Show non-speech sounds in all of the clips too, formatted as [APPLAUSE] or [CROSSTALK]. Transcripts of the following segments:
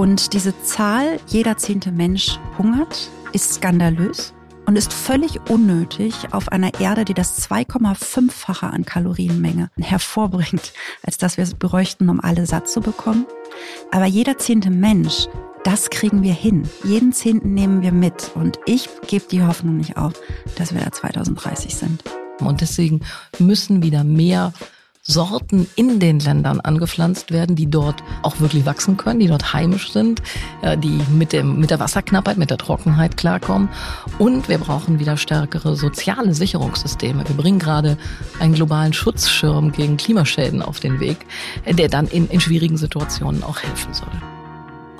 Und diese Zahl, jeder zehnte Mensch hungert, ist skandalös und ist völlig unnötig auf einer Erde, die das 2,5-fache an Kalorienmenge hervorbringt, als dass wir es bräuchten, um alle satt zu bekommen. Aber jeder zehnte Mensch, das kriegen wir hin. Jeden Zehnten nehmen wir mit. Und ich gebe die Hoffnung nicht auf, dass wir da 2030 sind. Und deswegen müssen wieder mehr Sorten in den Ländern angepflanzt werden, die dort auch wirklich wachsen können, die dort heimisch sind, äh, die mit, dem, mit der Wasserknappheit, mit der Trockenheit klarkommen. Und wir brauchen wieder stärkere soziale Sicherungssysteme. Wir bringen gerade einen globalen Schutzschirm gegen Klimaschäden auf den Weg, der dann in, in schwierigen Situationen auch helfen soll.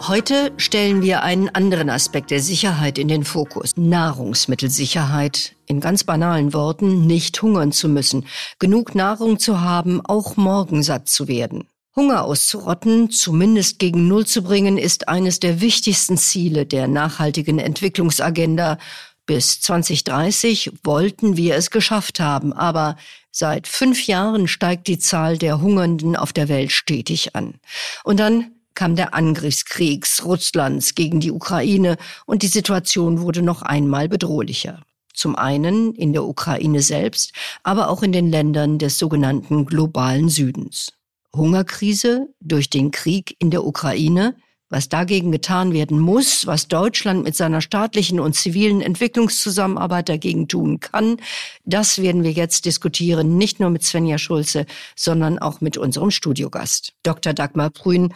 Heute stellen wir einen anderen Aspekt der Sicherheit in den Fokus. Nahrungsmittelsicherheit. In ganz banalen Worten, nicht hungern zu müssen, genug Nahrung zu haben, auch morgen satt zu werden. Hunger auszurotten, zumindest gegen Null zu bringen, ist eines der wichtigsten Ziele der nachhaltigen Entwicklungsagenda. Bis 2030 wollten wir es geschafft haben, aber seit fünf Jahren steigt die Zahl der Hungernden auf der Welt stetig an. Und dann kam der Angriffskrieg Russlands gegen die Ukraine und die Situation wurde noch einmal bedrohlicher. Zum einen in der Ukraine selbst, aber auch in den Ländern des sogenannten globalen Südens. Hungerkrise durch den Krieg in der Ukraine, was dagegen getan werden muss, was Deutschland mit seiner staatlichen und zivilen Entwicklungszusammenarbeit dagegen tun kann, das werden wir jetzt diskutieren, nicht nur mit Svenja Schulze, sondern auch mit unserem Studiogast, Dr. Dagmar Brün.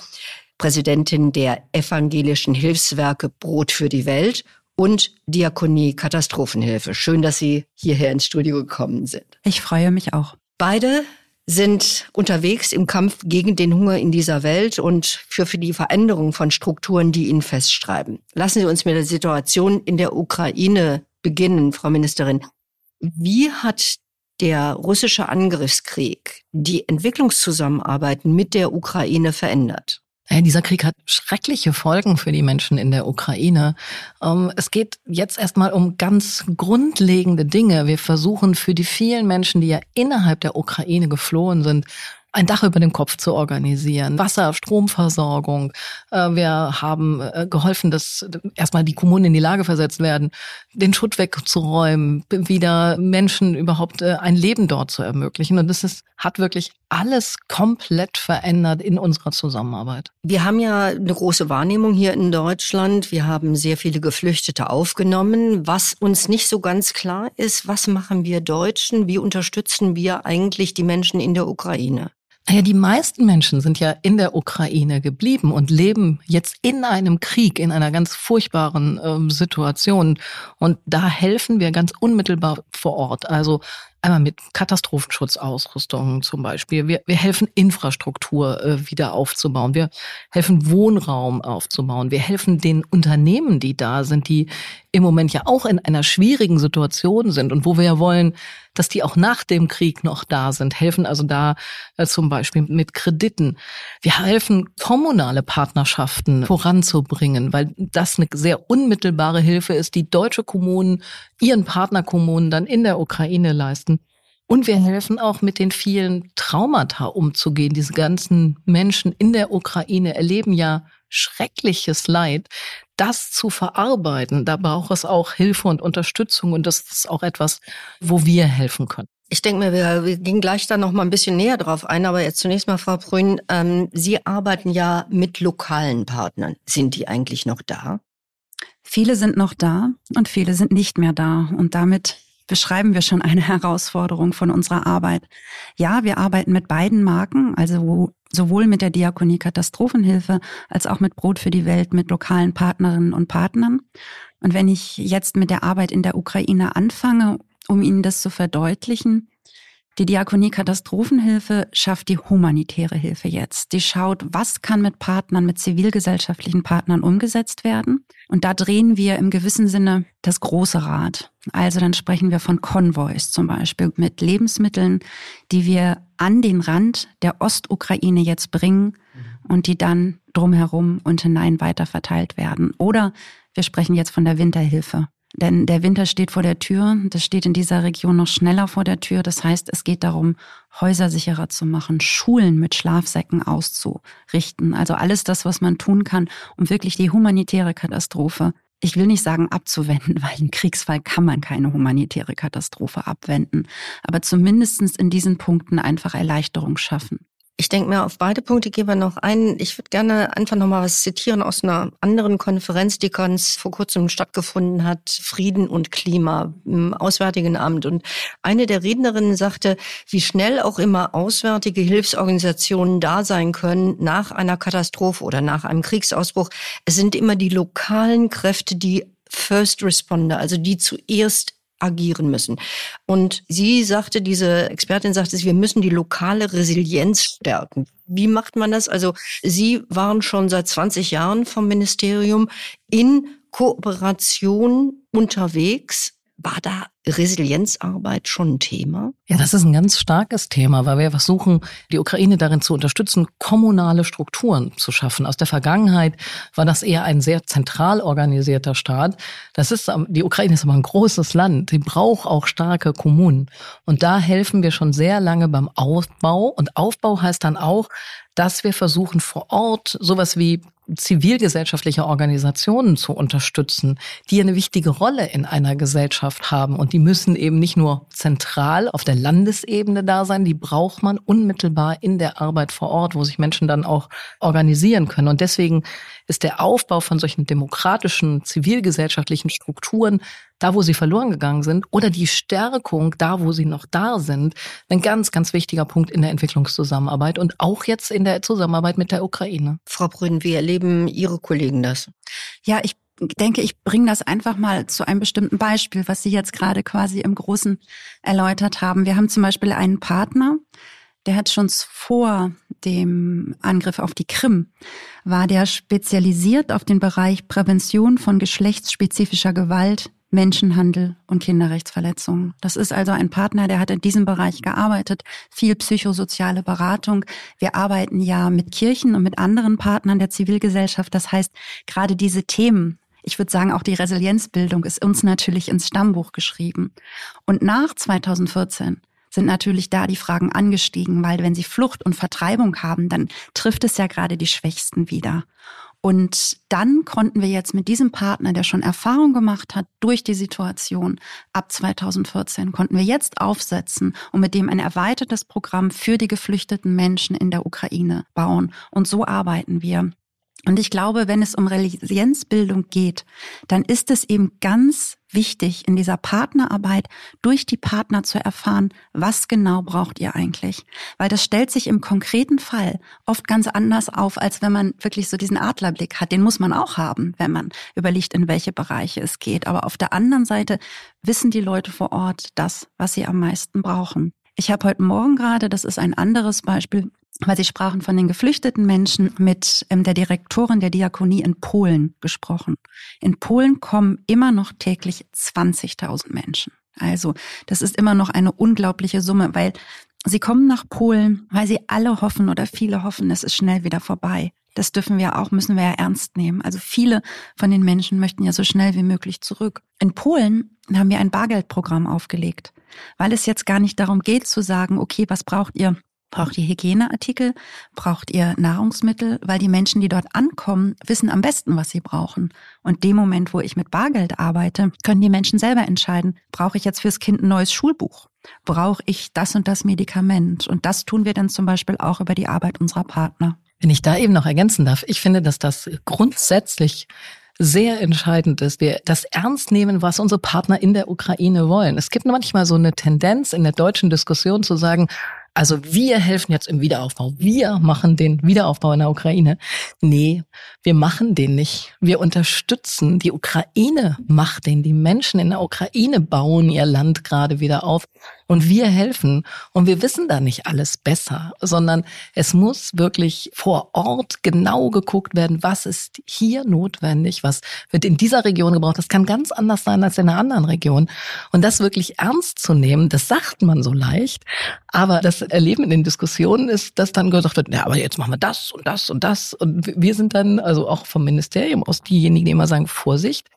Präsidentin der evangelischen Hilfswerke Brot für die Welt und Diakonie Katastrophenhilfe. Schön, dass Sie hierher ins Studio gekommen sind. Ich freue mich auch. Beide sind unterwegs im Kampf gegen den Hunger in dieser Welt und für, für die Veränderung von Strukturen, die ihn festschreiben. Lassen Sie uns mit der Situation in der Ukraine beginnen, Frau Ministerin. Wie hat der russische Angriffskrieg die Entwicklungszusammenarbeit mit der Ukraine verändert? Ja, dieser Krieg hat schreckliche Folgen für die Menschen in der Ukraine. Ähm, es geht jetzt erstmal um ganz grundlegende Dinge. Wir versuchen für die vielen Menschen, die ja innerhalb der Ukraine geflohen sind, ein Dach über dem Kopf zu organisieren, Wasser, Stromversorgung. Äh, wir haben äh, geholfen, dass erstmal die Kommunen in die Lage versetzt werden, den Schutt wegzuräumen, wieder Menschen überhaupt äh, ein Leben dort zu ermöglichen. Und das ist, hat wirklich alles komplett verändert in unserer Zusammenarbeit. Wir haben ja eine große Wahrnehmung hier in Deutschland. Wir haben sehr viele Geflüchtete aufgenommen. Was uns nicht so ganz klar ist, was machen wir Deutschen? Wie unterstützen wir eigentlich die Menschen in der Ukraine? Naja, die meisten Menschen sind ja in der Ukraine geblieben und leben jetzt in einem Krieg, in einer ganz furchtbaren ähm, Situation. Und da helfen wir ganz unmittelbar vor Ort. Also einmal mit Katastrophenschutzausrüstung zum Beispiel. Wir, wir helfen Infrastruktur äh, wieder aufzubauen. Wir helfen Wohnraum aufzubauen. Wir helfen den Unternehmen, die da sind, die im Moment ja auch in einer schwierigen Situation sind und wo wir ja wollen, dass die auch nach dem Krieg noch da sind, helfen also da äh, zum Beispiel mit Krediten. Wir helfen, kommunale Partnerschaften voranzubringen, weil das eine sehr unmittelbare Hilfe ist, die deutsche Kommunen ihren Partnerkommunen dann in der Ukraine leisten. Und wir helfen auch mit den vielen Traumata umzugehen. Diese ganzen Menschen in der Ukraine erleben ja schreckliches Leid. Das zu verarbeiten, da braucht es auch Hilfe und Unterstützung und das ist auch etwas, wo wir helfen können. Ich denke mir, wir, wir gehen gleich da noch mal ein bisschen näher drauf ein, aber jetzt zunächst mal, Frau Brün, ähm, Sie arbeiten ja mit lokalen Partnern. Sind die eigentlich noch da? Viele sind noch da und viele sind nicht mehr da. Und damit beschreiben wir schon eine [LAUGHS] Herausforderung von unserer Arbeit. Ja, wir arbeiten mit beiden Marken, also sowohl mit der Diakonie Katastrophenhilfe als auch mit Brot für die Welt, mit lokalen Partnerinnen und Partnern. Und wenn ich jetzt mit der Arbeit in der Ukraine anfange, um Ihnen das zu verdeutlichen, die Diakonie Katastrophenhilfe schafft die humanitäre Hilfe jetzt. Die schaut, was kann mit Partnern, mit zivilgesellschaftlichen Partnern umgesetzt werden. Und da drehen wir im gewissen Sinne das große Rad. Also dann sprechen wir von Konvois zum Beispiel mit Lebensmitteln, die wir an den Rand der Ostukraine jetzt bringen und die dann drumherum und hinein weiter verteilt werden. Oder wir sprechen jetzt von der Winterhilfe Denn der Winter steht vor der Tür. Das steht in dieser Region noch schneller vor der Tür. Das heißt, es geht darum, Häuser sicherer zu machen, Schulen mit Schlafsäcken auszurichten. Also alles das, was man tun kann, um wirklich die humanitäre Katastrophe ich will nicht sagen abzuwenden, [LAUGHS] weil im Kriegsfall kann man keine humanitäre Katastrophe abwenden, aber zumindestens in diesen Punkten einfach Erleichterung schaffen. Ich denke mir, auf beide Punkte gehen wir noch ein. Ich würde gerne einfach noch mal was zitieren aus einer anderen Konferenz, die ganz vor kurzem stattgefunden hat, Frieden und Klima im Auswärtigen Amt. Und eine der Rednerinnen sagte, wie schnell auch immer auswärtige Hilfsorganisationen da sein können nach einer Katastrophe oder nach einem Kriegsausbruch. Es sind immer die lokalen Kräfte, die First Responder, also die zuerst agieren müssen. Und sie sagte, diese Expertin sagte, wir müssen die lokale Resilienz stärken. Wie macht man das? Also Sie waren schon seit 20 Jahren vom Ministerium in Kooperation unterwegs. War da Resilienzarbeit schon ein Thema? Ja, das ist ein ganz starkes Thema, weil wir versuchen, die Ukraine darin zu unterstützen, kommunale Strukturen zu schaffen. Aus der Vergangenheit war das eher ein sehr zentral organisierter Staat. Das ist, die Ukraine ist aber ein großes Land. Sie braucht auch starke Kommunen. Und da helfen wir schon sehr lange beim Aufbau. Und Aufbau heißt dann auch, dass wir versuchen, vor Ort sowas wie zivilgesellschaftliche Organisationen zu unterstützen, die eine wichtige Rolle in einer Gesellschaft haben. Und die müssen eben nicht nur zentral auf der Landesebene da sein, die braucht man unmittelbar in der Arbeit vor Ort, wo sich Menschen dann auch organisieren können. Und deswegen ist der Aufbau von solchen demokratischen, zivilgesellschaftlichen Strukturen, da wo sie verloren gegangen sind, oder die Stärkung, da wo sie noch da sind, ein ganz, ganz wichtiger Punkt in der Entwicklungszusammenarbeit und auch jetzt in der Zusammenarbeit mit der Ukraine. Frau Brünn, wie erleben Ihre Kollegen das? Ja, ich denke, ich bringe das einfach mal zu einem bestimmten Beispiel, was Sie jetzt gerade quasi im Großen erläutert haben. Wir haben zum Beispiel einen Partner, der hat schon vor dem Angriff auf die Krim, war der spezialisiert auf den Bereich Prävention von geschlechtsspezifischer Gewalt, Menschenhandel und Kinderrechtsverletzungen. Das ist also ein Partner, der hat in diesem Bereich gearbeitet, viel psychosoziale Beratung. Wir arbeiten ja mit Kirchen und mit anderen Partnern der Zivilgesellschaft. Das heißt, gerade diese Themen, ich würde sagen, auch die Resilienzbildung ist uns natürlich ins Stammbuch geschrieben. Und nach 2014 sind natürlich da die Fragen angestiegen, weil wenn sie Flucht und Vertreibung haben, dann trifft es ja gerade die Schwächsten wieder. Und dann konnten wir jetzt mit diesem Partner, der schon Erfahrung gemacht hat durch die Situation ab 2014, konnten wir jetzt aufsetzen und mit dem ein erweitertes Programm für die geflüchteten Menschen in der Ukraine bauen. Und so arbeiten wir. Und ich glaube, wenn es um Resilienzbildung geht, dann ist es eben ganz wichtig, in dieser Partnerarbeit durch die Partner zu erfahren, was genau braucht ihr eigentlich? Weil das stellt sich im konkreten Fall oft ganz anders auf, als wenn man wirklich so diesen Adlerblick hat. Den muss man auch haben, wenn man überlegt, in welche Bereiche es geht. Aber auf der anderen Seite wissen die Leute vor Ort das, was sie am meisten brauchen. Ich habe heute Morgen gerade, das ist ein anderes Beispiel, weil Sie sprachen von den geflüchteten Menschen mit ähm, der Direktorin der Diakonie in Polen gesprochen. In Polen kommen immer noch täglich 20.000 Menschen. Also das ist immer noch eine unglaubliche Summe, weil sie kommen nach Polen, weil sie alle hoffen oder viele hoffen, es ist schnell wieder vorbei. Das dürfen wir auch, müssen wir ja ernst nehmen. Also viele von den Menschen möchten ja so schnell wie möglich zurück. In Polen haben wir ein Bargeldprogramm aufgelegt, weil es jetzt gar nicht darum geht zu sagen, okay, was braucht ihr Braucht ihr Hygieneartikel? Braucht ihr Nahrungsmittel? Weil die Menschen, die dort ankommen, wissen am besten, was sie brauchen. Und dem Moment, wo ich mit Bargeld arbeite, können die Menschen selber entscheiden, brauche ich jetzt fürs Kind ein neues Schulbuch? Brauche ich das und das Medikament? Und das tun wir dann zum Beispiel auch über die Arbeit unserer Partner. Wenn ich da eben noch ergänzen darf, ich finde, dass das grundsätzlich sehr entscheidend ist, wir das ernst nehmen, was unsere Partner in der Ukraine wollen. Es gibt manchmal so eine Tendenz in der deutschen Diskussion zu sagen, also wir helfen jetzt im Wiederaufbau. Wir machen den Wiederaufbau in der Ukraine. Nee, wir machen den nicht. Wir unterstützen. Die Ukraine macht den. Die Menschen in der Ukraine bauen ihr Land gerade wieder auf. Und wir helfen. Und wir wissen da nicht alles besser, sondern es muss wirklich vor Ort genau geguckt werden, was ist hier notwendig, was wird in dieser Region gebraucht. Das kann ganz anders sein als in einer anderen Region. Und das wirklich ernst zu nehmen, das sagt man so leicht. Aber das Erleben in den Diskussionen ist, dass dann gesagt wird, ja, aber jetzt machen wir das und das und das. Und wir sind dann, also auch vom Ministerium aus diejenigen, die immer sagen, Vorsicht,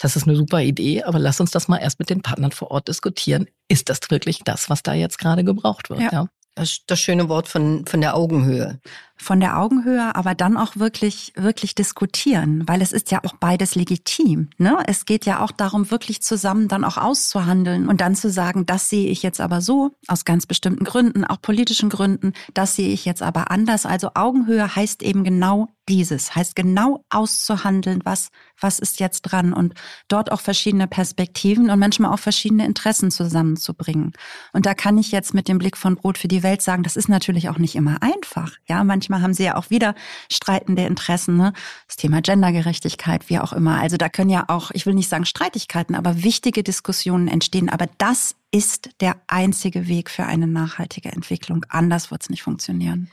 das ist eine super Idee, aber lass uns das mal erst mit den Partnern vor Ort diskutieren. Ist das wirklich das, was da jetzt gerade gebraucht wird? Ja. ja. Das, das schöne Wort von, von der Augenhöhe von der Augenhöhe, aber dann auch wirklich, wirklich diskutieren, weil es ist ja auch beides legitim. Ne? Es geht ja auch darum, wirklich zusammen dann auch auszuhandeln und dann zu sagen, das sehe ich jetzt aber so, aus ganz bestimmten Gründen, auch politischen Gründen, das sehe ich jetzt aber anders. Also Augenhöhe heißt eben genau dieses, heißt genau auszuhandeln, was, was ist jetzt dran und dort auch verschiedene Perspektiven und manchmal auch verschiedene Interessen zusammenzubringen. Und da kann ich jetzt mit dem Blick von Brot für die Welt sagen, das ist natürlich auch nicht immer einfach. Ja, manchmal manchmal haben sie ja auch wieder streitende Interessen, ne? Das Thema Gendergerechtigkeit, wie auch immer. Also da können ja auch, ich will nicht sagen Streitigkeiten, aber wichtige Diskussionen entstehen. Aber das ist der einzige Weg für eine nachhaltige Entwicklung. Anders wird es nicht funktionieren.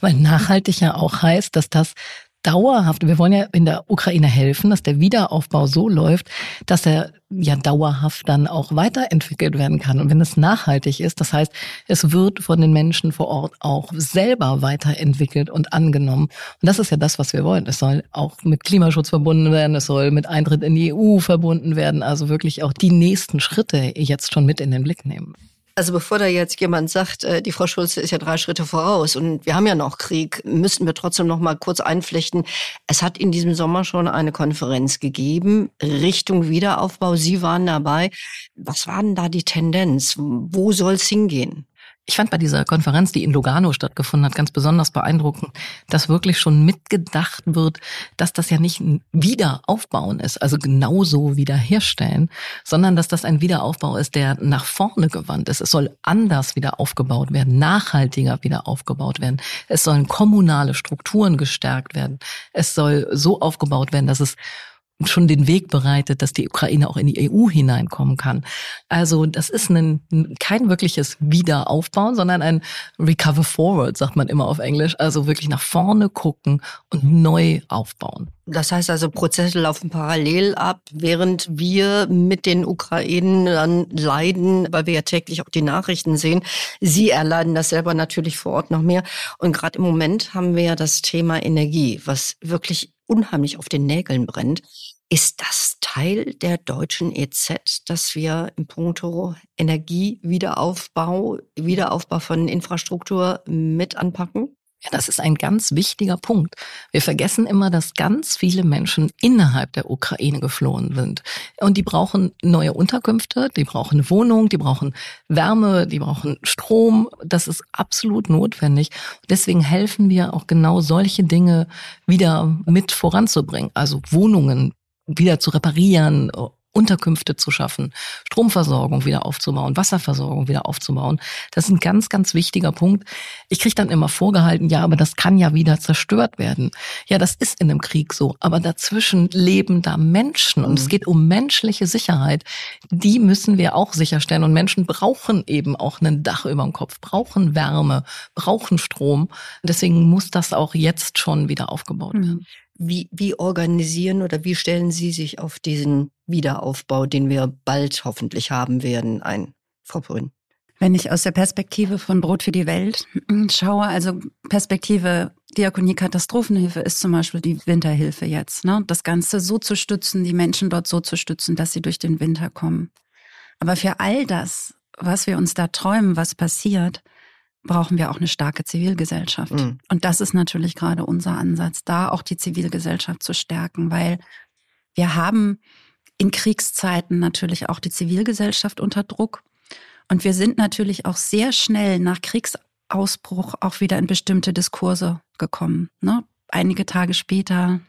Weil nachhaltig ja auch heißt, dass das dauerhaft, wir wollen ja in der Ukraine helfen, dass der Wiederaufbau so läuft, dass er ja dauerhaft dann auch weiterentwickelt werden kann. Und wenn es nachhaltig ist, das heißt, es wird von den Menschen vor Ort auch selber weiterentwickelt und angenommen. Und das ist ja das, was wir wollen. Es soll auch mit Klimaschutz verbunden werden, es soll mit Eintritt in die EU verbunden werden, also wirklich auch die nächsten Schritte jetzt schon mit in den Blick nehmen. Also bevor da jetzt jemand sagt, äh, die Frau Schulze ist ja drei Schritte voraus und wir haben ja noch Krieg, müssten wir trotzdem noch mal kurz einflechten. Es hat in diesem Sommer schon eine Konferenz gegeben Richtung Wiederaufbau. Sie waren dabei. Was war denn da die Tendenz? Wo soll es hingehen? Ich fand bei dieser Konferenz, die in Lugano stattgefunden hat, ganz besonders beeindruckend, dass wirklich schon mitgedacht wird, dass das ja nicht ein Wiederaufbauen ist, also genauso wiederherstellen, sondern dass das ein Wiederaufbau ist, der nach vorne gewandt ist. Es soll anders wieder aufgebaut werden, nachhaltiger wieder aufgebaut werden. Es sollen kommunale Strukturen gestärkt werden. Es soll so aufgebaut werden, dass es schon den Weg bereitet, dass die Ukraine auch in die EU hineinkommen kann. Also das ist ein, kein wirkliches Wiederaufbauen, sondern ein Recover Forward, sagt man immer auf Englisch. Also wirklich nach vorne gucken und neu aufbauen. Das heißt also, Prozesse laufen parallel ab, während wir mit den Ukrainern leiden, weil wir ja täglich auch die Nachrichten sehen. Sie erleiden das selber natürlich vor Ort noch mehr. Und gerade im Moment haben wir ja das Thema Energie, was wirklich unheimlich auf den Nägeln brennt. Ist das Teil der deutschen EZ, dass wir im Punkto Energiewiederaufbau, Wiederaufbau von Infrastruktur mit anpacken? Ja, das ist ein ganz wichtiger Punkt. Wir vergessen immer, dass ganz viele Menschen innerhalb der Ukraine geflohen sind. Und die brauchen neue Unterkünfte, die brauchen eine Wohnung, die brauchen Wärme, die brauchen Strom. Das ist absolut notwendig. Deswegen helfen wir auch genau solche Dinge wieder mit voranzubringen. Also Wohnungen wieder zu reparieren, Unterkünfte zu schaffen, Stromversorgung wieder aufzubauen, Wasserversorgung wieder aufzubauen. Das ist ein ganz, ganz wichtiger Punkt. Ich kriege dann immer vorgehalten, ja, aber das kann ja wieder zerstört werden. Ja, das ist in einem Krieg so. Aber dazwischen leben da Menschen und mhm. es geht um menschliche Sicherheit. Die müssen wir auch sicherstellen. Und Menschen brauchen eben auch ein Dach über dem Kopf, brauchen Wärme, brauchen Strom. Deswegen muss das auch jetzt schon wieder aufgebaut werden. Mhm. Wie, wie organisieren oder wie stellen Sie sich auf diesen Wiederaufbau, den wir bald hoffentlich haben werden, ein, Frau Brünn? Wenn ich aus der Perspektive von Brot für die Welt schaue, also Perspektive Diakonie Katastrophenhilfe ist zum Beispiel die Winterhilfe jetzt. Ne? Das Ganze so zu stützen, die Menschen dort so zu stützen, dass sie durch den Winter kommen. Aber für all das, was wir uns da träumen, was passiert, brauchen wir auch eine starke Zivilgesellschaft. Mhm. Und das ist natürlich gerade unser Ansatz, da auch die Zivilgesellschaft zu stärken, weil wir haben in Kriegszeiten natürlich auch die Zivilgesellschaft unter Druck. Und wir sind natürlich auch sehr schnell nach Kriegsausbruch auch wieder in bestimmte Diskurse gekommen. Ne? Einige Tage später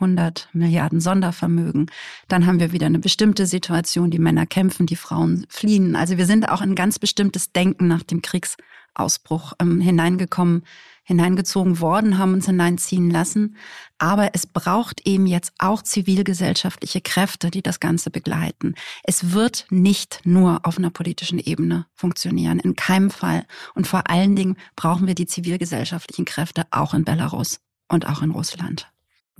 100 Milliarden Sondervermögen. Dann haben wir wieder eine bestimmte Situation, die Männer kämpfen, die Frauen fliehen. Also wir sind auch in ganz bestimmtes Denken nach dem Kriegsausbruch ähm, hineingekommen, hineingezogen worden, haben uns hineinziehen lassen. Aber es braucht eben jetzt auch zivilgesellschaftliche Kräfte, die das Ganze begleiten. Es wird nicht nur auf einer politischen Ebene funktionieren, in keinem Fall. Und vor allen Dingen brauchen wir die zivilgesellschaftlichen Kräfte auch in Belarus und auch in Russland.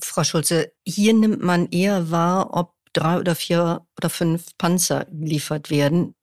Frau Schulze, hier nimmt man eher wahr, ob drei oder vier oder fünf Panzer geliefert werden,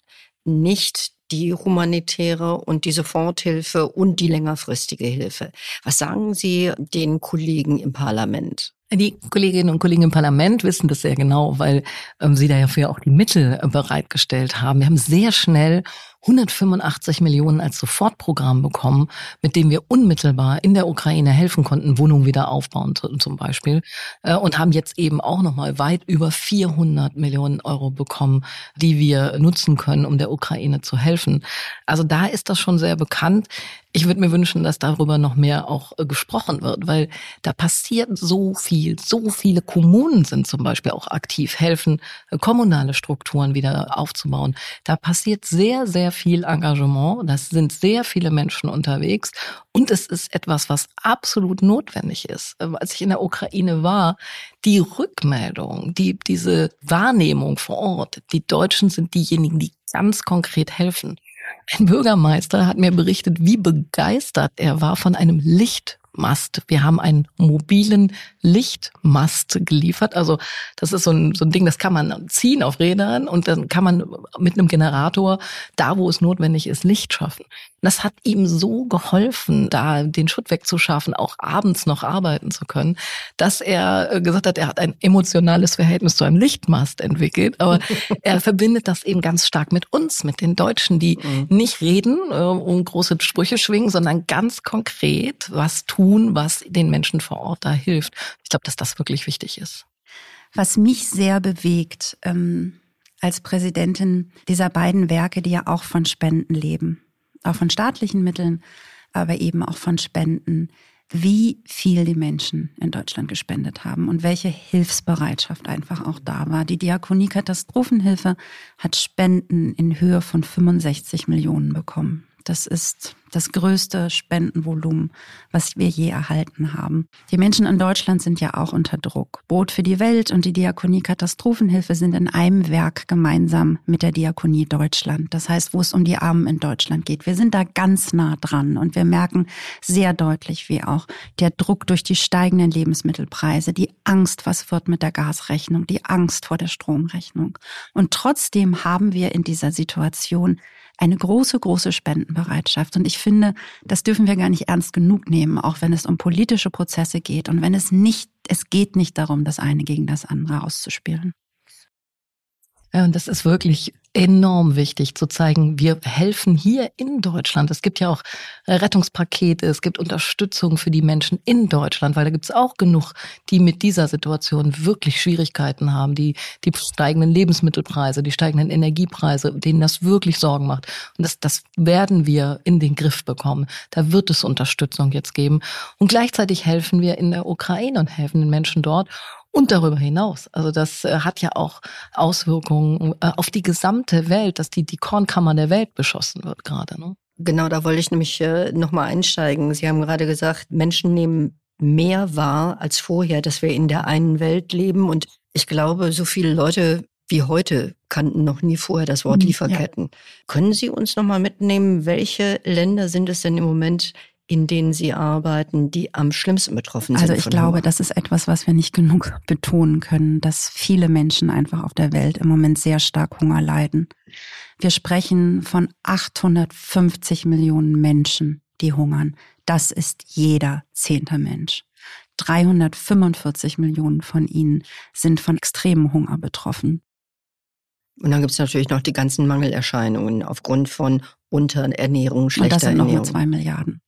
nicht die humanitäre und die Soforthilfe und die längerfristige Hilfe. Was sagen Sie den Kollegen im Parlament? Die Kolleginnen und Kollegen im Parlament wissen das sehr genau, weil ähm, sie dafür auch die Mittel äh, bereitgestellt haben. Wir haben sehr schnell 185 Millionen als Sofortprogramm bekommen, mit dem wir unmittelbar in der Ukraine helfen konnten, Wohnungen wieder aufbauen zum Beispiel, äh, und haben jetzt eben auch nochmal weit über 400 Millionen Euro bekommen, die wir nutzen können, um der Ukraine zu helfen. Also da ist das schon sehr bekannt. Ich würde mir wünschen, dass darüber noch mehr auch äh, gesprochen wird, weil da passiert so viel. So viele Kommunen sind zum Beispiel auch aktiv, helfen, äh, kommunale Strukturen wieder aufzubauen. Da passiert sehr, sehr viel Engagement. Das sind sehr viele Menschen unterwegs. Und es ist etwas, was absolut notwendig ist. Äh, als ich in der Ukraine war, die Rückmeldung, die, diese Wahrnehmung vor Ort, die Deutschen sind diejenigen, die ganz konkret helfen. Ein Bürgermeister hat mir berichtet, wie begeistert er war von einem Licht Mast. Wir haben einen mobilen Lichtmast geliefert. Also das ist so ein, so ein Ding, das kann man ziehen auf Rädern und dann kann man mit einem Generator da, wo es notwendig ist, Licht schaffen. Das hat ihm so geholfen, da den Schutt wegzuschaffen, auch abends noch arbeiten zu können, dass er äh, gesagt hat, er hat ein emotionales Verhältnis zu einem Lichtmast entwickelt. Aber [LAUGHS] er verbindet das eben ganz stark mit uns, mit den Deutschen, die mhm. nicht reden äh, und große Sprüche schwingen, sondern ganz konkret was tun, was den Menschen vor Ort da hilft. Ich glaube, dass das wirklich wichtig ist. Was mich sehr bewegt ähm, als Präsidentin dieser beiden Werke, die ja auch von Spenden leben auch von staatlichen Mitteln, aber eben auch von Spenden, wie viel die Menschen in Deutschland gespendet haben und welche Hilfsbereitschaft einfach auch da war. Die Diakonie Katastrophenhilfe hat Spenden in Höhe von 65 Millionen bekommen. Das ist das größte Spendenvolumen, was wir je erhalten haben. Die Menschen in Deutschland sind ja auch unter Druck. Brot für die Welt und die Diakonie Katastrophenhilfe sind in einem Werk gemeinsam mit der Diakonie Deutschland. Das heißt, wo es um die Armen in Deutschland geht. Wir sind da ganz nah dran und wir merken sehr deutlich, wie auch der Druck durch die steigenden Lebensmittelpreise, die Angst, was wird mit der Gasrechnung, die Angst vor der Stromrechnung. Und trotzdem haben wir in dieser Situation eine große, große Spendenbereitschaft. Und ich finde, das dürfen wir gar nicht ernst genug nehmen, auch wenn es um politische Prozesse geht und wenn es nicht, es geht nicht darum, das eine gegen das andere auszuspielen. Ja, und das ist wirklich enorm wichtig zu zeigen, wir helfen hier in Deutschland. Es gibt ja auch äh, Rettungspakete, es gibt Unterstützung für die Menschen in Deutschland, weil da gibt es auch genug, die mit dieser Situation wirklich Schwierigkeiten haben, die die steigenden Lebensmittelpreise, die steigenden Energiepreise, denen das wirklich Sorgen macht. Und das, das werden wir in den Griff bekommen. Da wird es Unterstützung jetzt geben. Und gleichzeitig helfen wir in der Ukraine und helfen den Menschen dort und darüber hinaus. Also das äh, hat ja auch Auswirkungen äh, auf die gesamte Welt, dass die, die Kornkammer der Welt beschossen wird gerade. Ne? Genau, da wollte ich nämlich äh, nochmal einsteigen. Sie haben gerade gesagt, Menschen nehmen mehr wahr als vorher, dass wir in der einen Welt leben. Und ich glaube, so viele Leute wie heute kannten noch nie vorher das Wort mhm, Lieferketten. Ja. Können Sie uns nochmal mitnehmen, welche Länder sind es denn im Moment, in denen Sie arbeiten, die am schlimmsten betroffen sind? Also ich glaube, Hunger? das ist etwas, was wir nicht genug [LAUGHS] betonen können, dass viele Menschen einfach auf der Welt im Moment sehr stark Hunger leiden. Wir sprechen von 850 Millionen Menschen, die hungern. Das ist jeder zehnte Mensch. 345 Millionen von ihnen sind von extremem Hunger betroffen. Und dann gibt es natürlich noch die ganzen Mangelerscheinungen aufgrund von Unterernährung, schlechter Und das sind Ernährung. nochmal zwei Milliarden.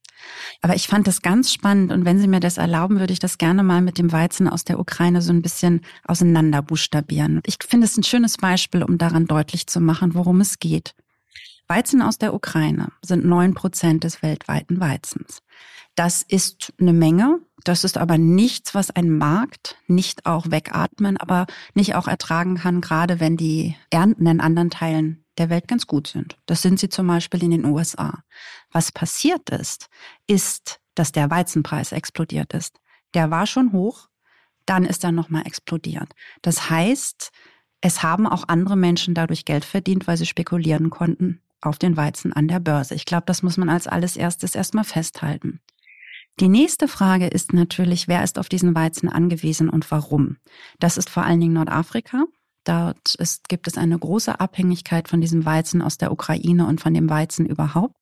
Aber ich fand das ganz spannend und wenn Sie mir das erlauben, würde ich das gerne mal mit dem Weizen aus der Ukraine so ein bisschen auseinander buchstabieren. Ich finde es ein schönes Beispiel, um daran deutlich zu machen, worum es geht. Weizen aus der Ukraine sind neun Prozent des weltweiten Weizens. Das ist eine Menge. Das ist aber nichts, was ein Markt nicht auch wegatmen, aber nicht auch ertragen kann, gerade wenn die Ernten in anderen Teilen der Welt ganz gut sind. Das sind sie zum Beispiel in den USA. Was passiert ist, ist, dass der Weizenpreis explodiert ist. Der war schon hoch, dann ist er nochmal explodiert. Das heißt, es haben auch andere Menschen dadurch Geld verdient, weil sie spekulieren konnten auf den Weizen an der Börse. Ich glaube, das muss man als alles erstes erstmal festhalten. Die nächste Frage ist natürlich, wer ist auf diesen Weizen angewiesen und warum? Das ist vor allen Dingen Nordafrika. Dort ist, gibt es eine große Abhängigkeit von diesem Weizen aus der Ukraine und von dem Weizen überhaupt.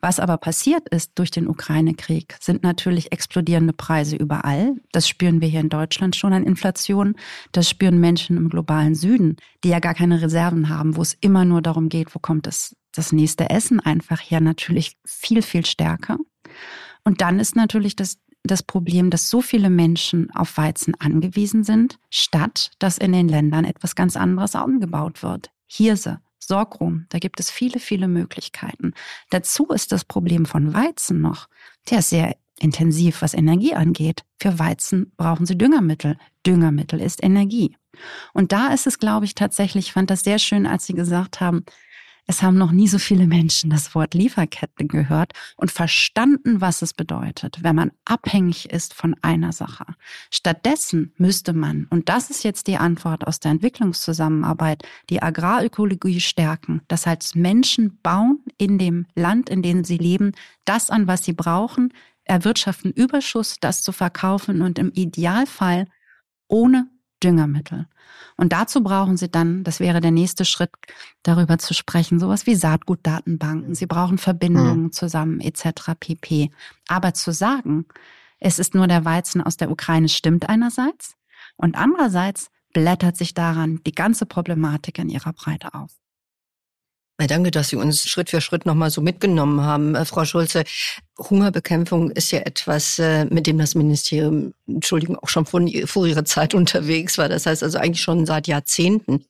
Was aber passiert ist durch den Ukraine-Krieg, sind natürlich explodierende Preise überall. Das spüren wir hier in Deutschland schon an Inflation. Das spüren Menschen im globalen Süden, die ja gar keine Reserven haben, wo es immer nur darum geht, wo kommt das, das nächste Essen einfach her, natürlich viel, viel stärker. Und dann ist natürlich das, das Problem, dass so viele Menschen auf Weizen angewiesen sind, statt dass in den Ländern etwas ganz anderes angebaut wird. Hirse, Sorghum, da gibt es viele, viele Möglichkeiten. Dazu ist das Problem von Weizen noch, der ist sehr intensiv, was Energie angeht. Für Weizen brauchen sie Düngermittel. Düngermittel ist Energie. Und da ist es, glaube ich, tatsächlich, ich fand das sehr schön, als Sie gesagt haben, es haben noch nie so viele Menschen das Wort Lieferketten gehört und verstanden, was es bedeutet, wenn man abhängig ist von einer Sache. Stattdessen müsste man, und das ist jetzt die Antwort aus der Entwicklungszusammenarbeit, die Agrarökologie stärken. Das heißt, Menschen bauen in dem Land, in dem sie leben, das an, was sie brauchen, erwirtschaften Überschuss, das zu verkaufen und im Idealfall ohne Düngermittel. Und dazu brauchen Sie dann, das wäre der nächste Schritt, darüber zu sprechen, sowas wie Saatgutdatenbanken. Sie brauchen Verbindungen mhm. zusammen etc. pp. Aber zu sagen, es ist nur der Weizen aus der Ukraine, stimmt einerseits. Und andererseits blättert sich daran die ganze Problematik in ihrer Breite auf. Danke, dass Sie uns Schritt für Schritt nochmal so mitgenommen haben, äh, Frau Schulze. Hungerbekämpfung ist ja etwas, äh, mit dem das Ministerium, Entschuldigung, auch schon vor, vor Ihrer Zeit [LAUGHS] unterwegs war. Das heißt also eigentlich schon seit Jahrzehnten.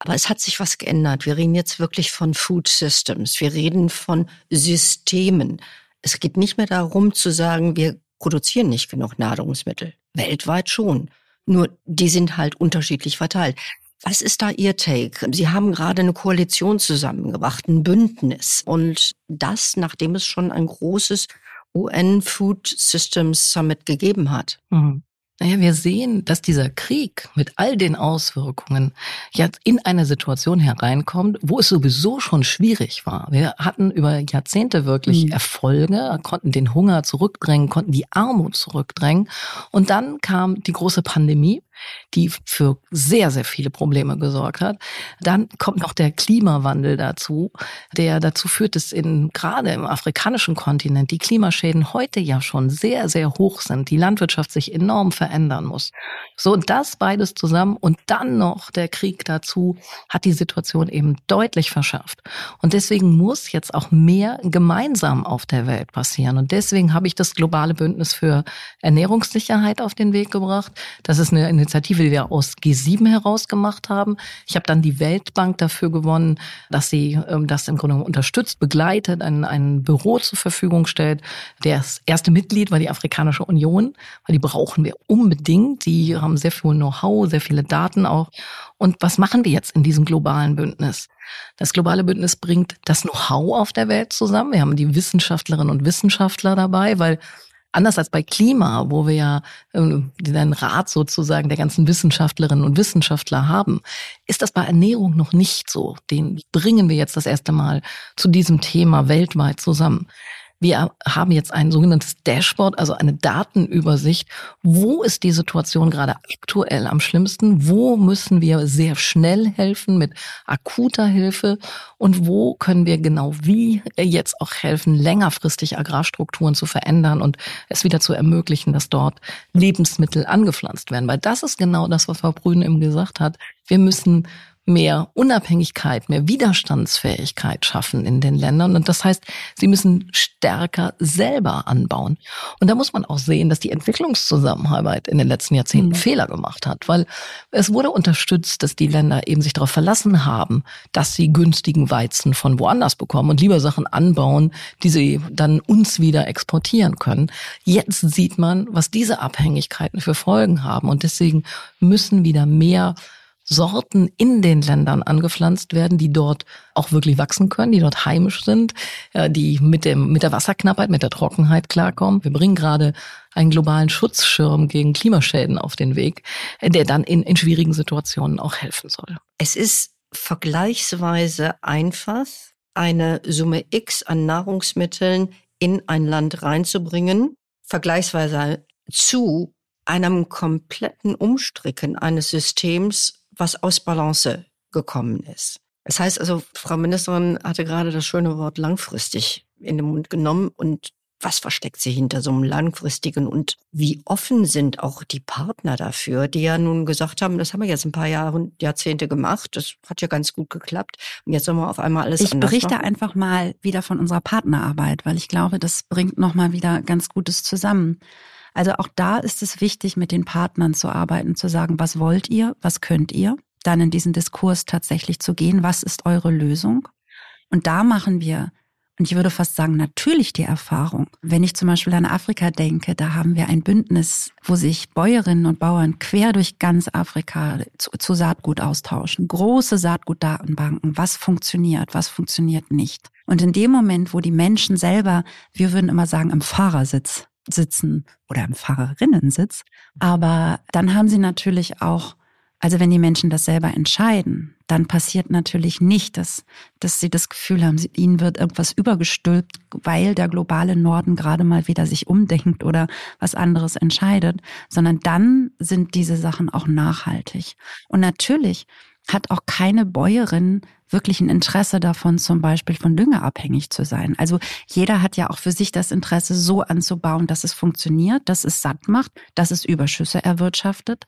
Aber es hat sich was geändert. Wir reden jetzt wirklich von Food Systems. Wir reden von Systemen. Es geht nicht mehr darum zu sagen, wir produzieren nicht genug Nahrungsmittel. Weltweit schon. Nur die sind halt unterschiedlich verteilt. Was ist da Ihr Take? Sie haben gerade eine Koalition zusammengebracht, ein Bündnis. Und das, nachdem es schon ein großes UN Food Systems Summit gegeben hat. Mhm. Naja, wir sehen, dass dieser Krieg mit all den Auswirkungen jetzt in eine Situation hereinkommt, wo es sowieso schon schwierig war. Wir hatten über Jahrzehnte wirklich mhm. Erfolge, konnten den Hunger zurückdrängen, konnten die Armut zurückdrängen. Und dann kam die große Pandemie die für sehr, sehr viele Probleme gesorgt hat. Dann kommt noch der Klimawandel dazu, der dazu führt, dass in, gerade im afrikanischen Kontinent die Klimaschäden heute ja schon sehr, sehr hoch sind, die Landwirtschaft sich enorm verändern muss. So, das beides zusammen und dann noch der Krieg dazu hat die Situation eben deutlich verschärft. Und deswegen muss jetzt auch mehr gemeinsam auf der Welt passieren. Und deswegen habe ich das globale Bündnis für Ernährungssicherheit auf den Weg gebracht. Das ist eine Initiative, die wir aus G7 heraus haben. Ich habe dann die Weltbank dafür gewonnen, dass sie ähm, das im Grunde unterstützt, begleitet, ein, ein Büro zur Verfügung stellt. Das erste Mitglied war die Afrikanische Union, weil die brauchen wir unbedingt. Die haben sehr viel Know-how, sehr viele Daten auch. Und was machen wir jetzt in diesem globalen Bündnis? Das globale Bündnis bringt das Know-how auf der Welt zusammen. Wir haben die Wissenschaftlerinnen und Wissenschaftler dabei, weil Anders als bei Klima, wo wir ja äh, den Rat sozusagen der ganzen Wissenschaftlerinnen und Wissenschaftler haben, ist das bei Ernährung noch nicht so. Den bringen wir jetzt das erste Mal zu diesem Thema weltweit zusammen. Wir haben jetzt ein sogenanntes Dashboard, also eine Datenübersicht. Wo ist die Situation gerade aktuell am schlimmsten? Wo müssen wir sehr schnell helfen mit akuter Hilfe? Und wo können wir genau wie jetzt auch helfen, längerfristig Agrarstrukturen zu verändern und es wieder zu ermöglichen, dass dort Lebensmittel angepflanzt werden? Weil das ist genau das, was Frau Brünen eben gesagt hat. Wir müssen mehr Unabhängigkeit, mehr Widerstandsfähigkeit schaffen in den Ländern. Und das heißt, sie müssen stärker selber anbauen. Und da muss man auch sehen, dass die Entwicklungszusammenarbeit in den letzten Jahrzehnten mhm. Fehler gemacht hat, weil es wurde unterstützt, dass die Länder eben sich darauf verlassen haben, dass sie günstigen Weizen von woanders bekommen und lieber Sachen anbauen, die sie dann uns wieder exportieren können. Jetzt sieht man, was diese Abhängigkeiten für Folgen haben. Und deswegen müssen wieder mehr Sorten in den Ländern angepflanzt werden, die dort auch wirklich wachsen können, die dort heimisch sind, äh, die mit dem, mit der Wasserknappheit, mit der Trockenheit klarkommen. Wir bringen gerade einen globalen Schutzschirm gegen Klimaschäden auf den Weg, der dann in, in schwierigen Situationen auch helfen soll. Es ist vergleichsweise einfach, eine Summe X an Nahrungsmitteln in ein Land reinzubringen, vergleichsweise zu einem kompletten Umstricken eines Systems, was aus Balance gekommen ist. Das heißt also, Frau Ministerin hatte gerade das schöne Wort langfristig in den Mund genommen und was versteckt sich hinter so einem langfristigen und wie offen sind auch die Partner dafür, die ja nun gesagt haben, das haben wir jetzt ein paar Jahre, Jahrzehnte gemacht, das hat ja ganz gut geklappt und jetzt sollen wir auf einmal alles Ich berichte machen. einfach mal wieder von unserer Partnerarbeit, weil ich glaube, das bringt nochmal wieder ganz Gutes zusammen. Also auch da ist es wichtig, mit den Partnern zu arbeiten, zu sagen, was wollt ihr, was könnt ihr, dann in diesen Diskurs tatsächlich zu gehen, was ist eure Lösung? Und da machen wir und ich würde fast sagen, natürlich die Erfahrung. Wenn ich zum Beispiel an Afrika denke, da haben wir ein Bündnis, wo sich Bäuerinnen und Bauern quer durch ganz Afrika zu, zu Saatgut austauschen. Große Saatgutdatenbanken. Was funktioniert, was funktioniert nicht. Und in dem Moment, wo die Menschen selber, wir würden immer sagen, im Fahrersitz sitzen oder im Fahrerinnensitz, aber dann haben sie natürlich auch also wenn die Menschen das selber entscheiden, dann passiert natürlich nicht, dass, dass sie das Gefühl haben, ihnen wird irgendwas übergestülpt, weil der globale Norden gerade mal wieder sich umdenkt oder was anderes entscheidet, sondern dann sind diese Sachen auch nachhaltig. Und natürlich hat auch keine Bäuerin wirklich ein Interesse davon, zum Beispiel von Dünger abhängig zu sein. Also jeder hat ja auch für sich das Interesse, so anzubauen, dass es funktioniert, dass es satt macht, dass es Überschüsse erwirtschaftet.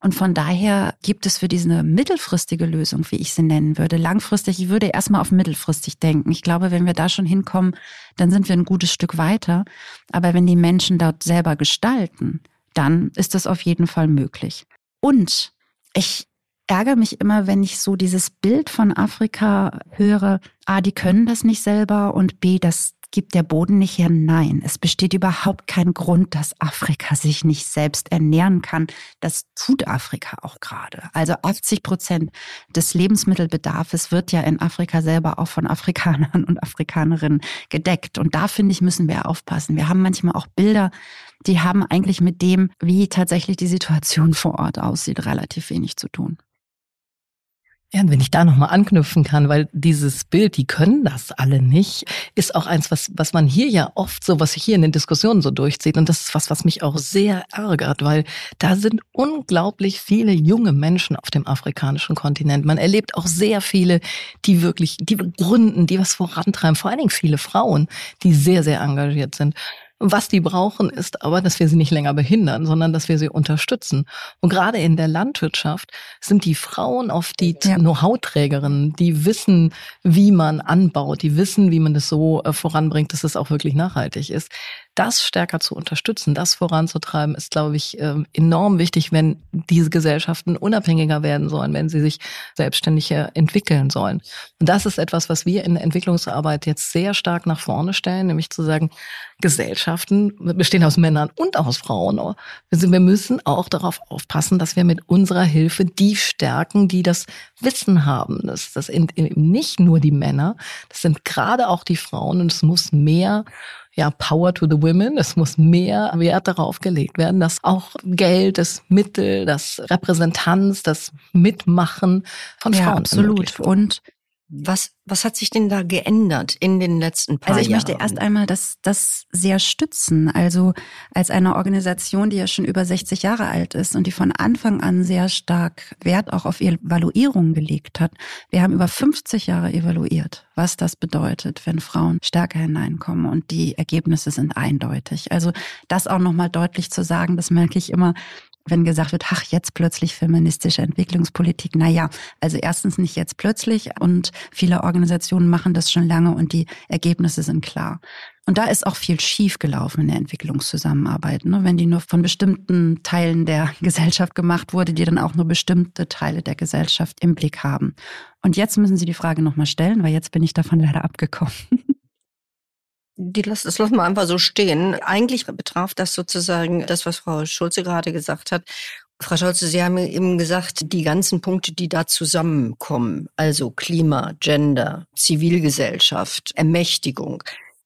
Und von daher gibt es für diese mittelfristige Lösung, wie ich sie nennen würde, langfristig, ich würde erstmal auf mittelfristig denken. Ich glaube, wenn wir da schon hinkommen, dann sind wir ein gutes Stück weiter. Aber wenn die Menschen dort selber gestalten, dann ist das auf jeden Fall möglich. Und ich ärgere mich immer, wenn ich so dieses Bild von Afrika höre, A, die können das nicht selber und B, das gibt der Boden nicht her? Nein, es besteht überhaupt kein Grund, dass Afrika sich nicht selbst ernähren kann. Das tut Afrika auch gerade. Also 80 Prozent des Lebensmittelbedarfs wird ja in Afrika selber auch von Afrikanern und Afrikanerinnen gedeckt. Und da finde ich, müssen wir aufpassen. Wir haben manchmal auch Bilder, die haben eigentlich mit dem, wie tatsächlich die Situation vor Ort aussieht, relativ wenig zu tun. Ja, und wenn ich da nochmal anknüpfen kann, weil dieses Bild, die können das alle nicht, ist auch eins, was, was man hier ja oft so, was sich hier in den Diskussionen so durchzieht. Und das ist was, was mich auch sehr ärgert, weil da sind unglaublich viele junge Menschen auf dem afrikanischen Kontinent. Man erlebt auch sehr viele, die wirklich, die gründen, die was vorantreiben, vor allen Dingen viele Frauen, die sehr, sehr engagiert sind. Was die brauchen, ist aber, dass wir sie nicht länger behindern, sondern dass wir sie unterstützen. Und gerade in der Landwirtschaft sind die Frauen oft die ja. Know-how-Trägerinnen, die wissen, wie man anbaut, die wissen, wie man das so äh, voranbringt, dass es auch wirklich nachhaltig ist das stärker zu unterstützen, das voranzutreiben, ist, glaube ich, ähm, enorm wichtig, wenn diese Gesellschaften unabhängiger werden sollen, wenn sie sich selbstständig entwickeln sollen. Und das ist etwas, was wir in der Entwicklungsarbeit jetzt sehr stark nach vorne stellen, nämlich zu sagen, Gesellschaften bestehen aus Männern und aus Frauen. Wir müssen auch darauf aufpassen, dass wir mit unserer Hilfe die stärken, die das Wissen haben. Das, das sind nicht nur die Männer, das sind gerade auch die Frauen und es muss mehr ja, Power to the Women. Es muss mehr Wert darauf gelegt werden, dass auch Geld, das Mittel, das Repräsentanz, das Mitmachen von ja, Frauen absolut. Und was, was hat sich denn da geändert in den letzten paar Jahren? Also ich Jahren? möchte erst einmal das, das sehr stützen. Also als eine Organisation, die ja schon über 60 Jahre alt ist und die von Anfang an sehr stark Wert auch auf Evaluierung gelegt hat. Wir haben über 50 Jahre evaluiert, was das bedeutet, wenn Frauen stärker hineinkommen und die Ergebnisse sind eindeutig. Also das auch nochmal deutlich zu sagen, das merke ich immer, wenn gesagt wird, ach, jetzt plötzlich feministische Entwicklungspolitik. Naja, also erstens nicht jetzt plötzlich und viele Organisationen machen das schon lange und die Ergebnisse sind klar. Und da ist auch viel schief gelaufen in der Entwicklungszusammenarbeit. Ne? Wenn die nur von bestimmten Teilen der [LAUGHS] Gesellschaft gemacht wurde, die dann auch nur bestimmte Teile der Gesellschaft im Blick haben. Und jetzt müssen Sie die Frage nochmal stellen, weil jetzt bin ich davon leider abgekommen. [LAUGHS] Die lass, das lassen wir einfach so stehen. Eigentlich betraf das sozusagen das, was Frau Schulze gerade gesagt hat. Frau Scholze, Sie haben eben gesagt, die ganzen Punkte, die da zusammenkommen, also Klima, Gender, Zivilgesellschaft, Ermächtigung.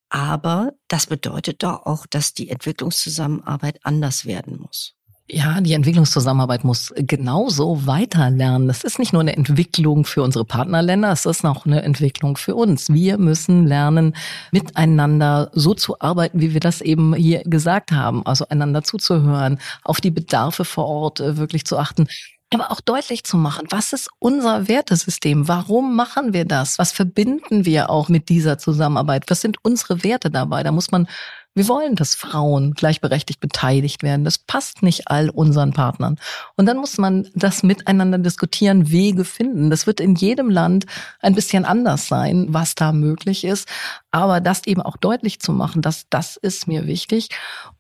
Aber das bedeutet doch auch, dass die Entwicklungszusammenarbeit anders werden muss. Ja, die Entwicklungszusammenarbeit muss genauso weiter lernen. Das ist nicht nur eine Entwicklung für unsere Partnerländer, es ist auch eine Entwicklung für uns. Wir müssen lernen, miteinander so zu arbeiten, wie wir das eben hier gesagt haben. Also einander zuzuhören, auf die Bedarfe vor Ort äh, wirklich zu achten. aber auch deutlich zu machen, was ist unser Wertesystem? Warum machen wir das? Was verbinden wir auch mit dieser Zusammenarbeit? Was sind unsere Werte dabei? Da muss man wir wollen, dass Frauen gleichberechtigt beteiligt werden. Das passt nicht all unseren Partnern. Und dann muss man das miteinander diskutieren, Wege finden. Das wird in jedem Land ein bisschen anders sein, was da möglich ist. Aber das eben auch deutlich zu machen, dass das ist mir wichtig.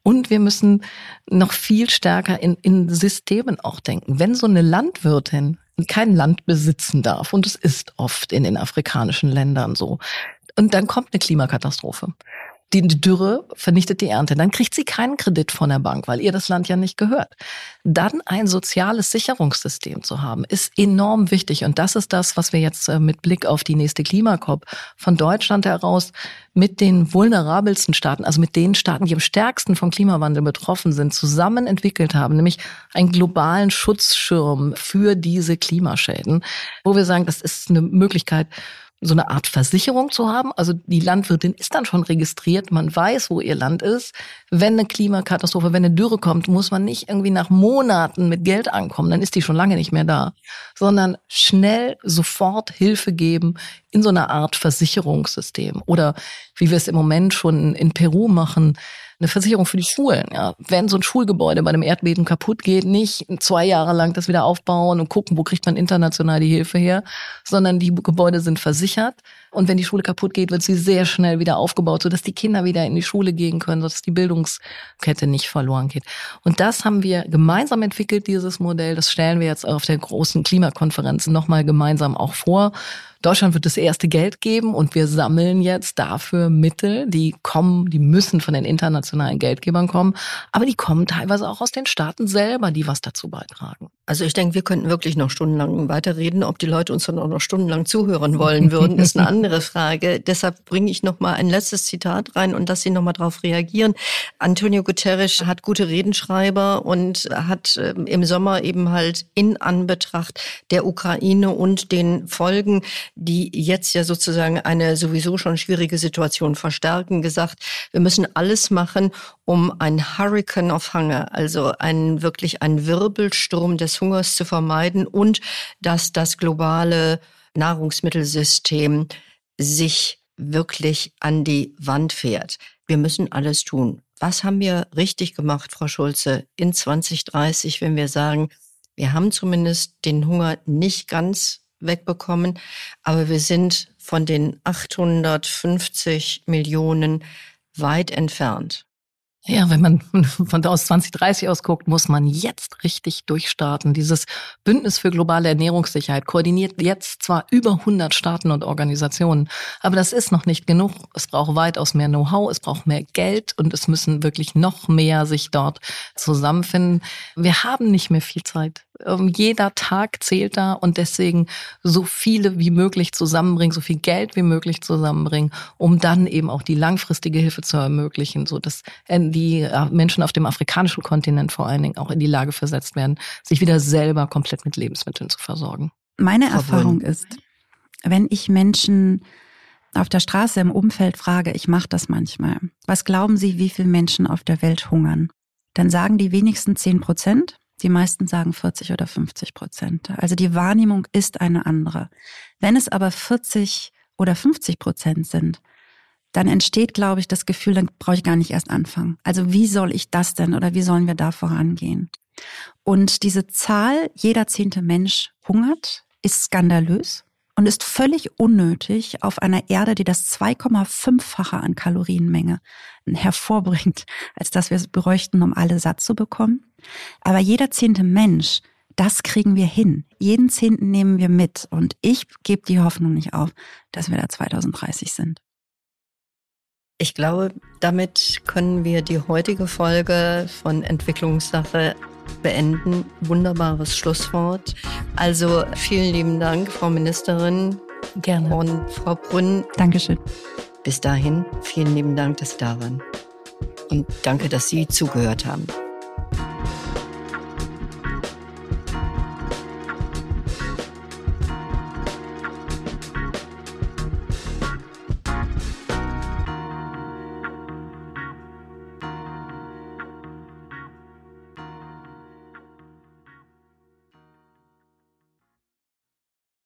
Und wir müssen noch viel stärker in, in Systemen auch denken. Wenn so eine Landwirtin kein Land besitzen darf, und es ist oft in den afrikanischen Ländern so, und dann kommt eine Klimakatastrophe die Dürre vernichtet die Ernte. Dann kriegt sie keinen Kredit von der Bank, weil ihr das Land ja nicht gehört. Dann ein soziales Sicherungssystem zu haben, ist enorm wichtig. Und das ist das, was wir jetzt äh, mit Blick auf die nächste Klimakop von Deutschland heraus mit den vulnerabelsten Staaten, also mit den Staaten, die am stärksten vom Klimawandel betroffen sind, zusammen entwickelt haben, nämlich einen globalen Schutzschirm für diese Klimaschäden, wo wir sagen, das ist eine Möglichkeit, so eine Art Versicherung zu haben. Also die Landwirtin ist dann schon registriert, man weiß, wo ihr Land ist. Wenn eine Klimakatastrophe, wenn eine Dürre kommt, muss man nicht irgendwie nach Monaten mit Geld ankommen, dann ist die schon lange nicht mehr da, sondern schnell sofort Hilfe geben in so einer Art Versicherungssystem. Oder wie wir es im Moment schon in Peru machen, eine Versicherung für die Schulen. Ja. Wenn so ein Schulgebäude bei einem Erdbeben kaputt geht, nicht zwei Jahre lang das wieder aufbauen und gucken, wo kriegt man international die Hilfe her, sondern die Gebäude sind versichert. Und wenn die Schule kaputt geht, wird sie sehr schnell wieder aufgebaut, sodass die Kinder wieder in die Schule gehen können, sodass die Bildungskette nicht verloren geht. Und das haben wir gemeinsam entwickelt, dieses Modell. Das stellen wir jetzt auf der großen Klimakonferenz nochmal gemeinsam auch vor. Deutschland wird das erste Geld geben und wir sammeln jetzt dafür Mittel, die kommen, die müssen von den internationalen Geldgebern kommen, aber die kommen teilweise auch aus den Staaten selber, die was dazu beitragen. Also ich denke, wir könnten wirklich noch stundenlang weiterreden. Ob die Leute uns dann auch noch stundenlang zuhören wollen würden, ist eine andere Frage. [LAUGHS] Deshalb bringe ich noch mal ein letztes Zitat rein und dass Sie noch mal darauf reagieren. Antonio Guterres hat gute Redenschreiber und hat ähm, im Sommer eben halt in Anbetracht der Ukraine und den Folgen die jetzt ja sozusagen eine sowieso schon schwierige Situation verstärken, gesagt, wir müssen alles machen, um ein Hurricane of Hunger, also einen wirklich einen Wirbelsturm des Hungers zu vermeiden und dass das globale Nahrungsmittelsystem sich wirklich an die Wand fährt. Wir müssen alles tun. Was haben wir richtig gemacht, Frau Schulze, in 2030, wenn wir sagen, wir haben zumindest den Hunger nicht ganz wegbekommen. Aber wir sind von den 850 Millionen weit entfernt. Ja, wenn man [LAUGHS] von da aus 2030 aus guckt, muss man jetzt richtig durchstarten. Dieses Bündnis für globale Ernährungssicherheit koordiniert jetzt zwar über 100 Staaten und Organisationen, aber das ist noch nicht genug. Es braucht weitaus mehr Know-how, es braucht mehr Geld und es müssen wirklich noch mehr sich dort zusammenfinden. Wir haben nicht mehr viel Zeit. Ähm, jeder Tag zählt da und deswegen so viele wie möglich zusammenbringen, so viel Geld wie möglich zusammenbringen, um dann eben auch die langfristige Hilfe zu ermöglichen, so dass äh, die äh, Menschen auf dem afrikanischen Kontinent vor allen Dingen auch in die Lage versetzt werden, sich wieder selber komplett mit Lebensmitteln zu versorgen. Meine Erfahrung ist, wenn ich Menschen auf der Straße im Umfeld frage, ich mache das manchmal, was glauben Sie, wie viele Menschen auf der Welt hungern? Dann sagen die wenigsten zehn Prozent die meisten sagen 40 oder 50 Prozent. Also die Wahrnehmung ist eine andere. Wenn es aber 40 oder 50 Prozent sind, dann entsteht, glaube ich, das Gefühl, dann brauche ich gar nicht erst anfangen. Also wie soll ich das denn oder wie sollen wir da vorangehen? Und diese Zahl, jeder zehnte Mensch hungert, ist skandalös und ist völlig unnötig auf einer Erde, die das 2,5-fache an Kalorienmenge hervorbringt, als dass wir es bräuchten, um alle satt zu bekommen. Aber jeder zehnte Mensch, das kriegen wir hin. Jeden Zehnten nehmen wir mit. Und ich gebe die Hoffnung nicht auf, dass wir da 2030 sind. Ich glaube, damit können wir die heutige Folge von Entwicklungssache beenden. Wunderbares Schlusswort. Also vielen lieben Dank, Frau Ministerin. Gerne. Und Frau Brunn. Dankeschön. Bis dahin, vielen lieben Dank, dass Sie da waren. Und danke, dass Sie zugehört haben.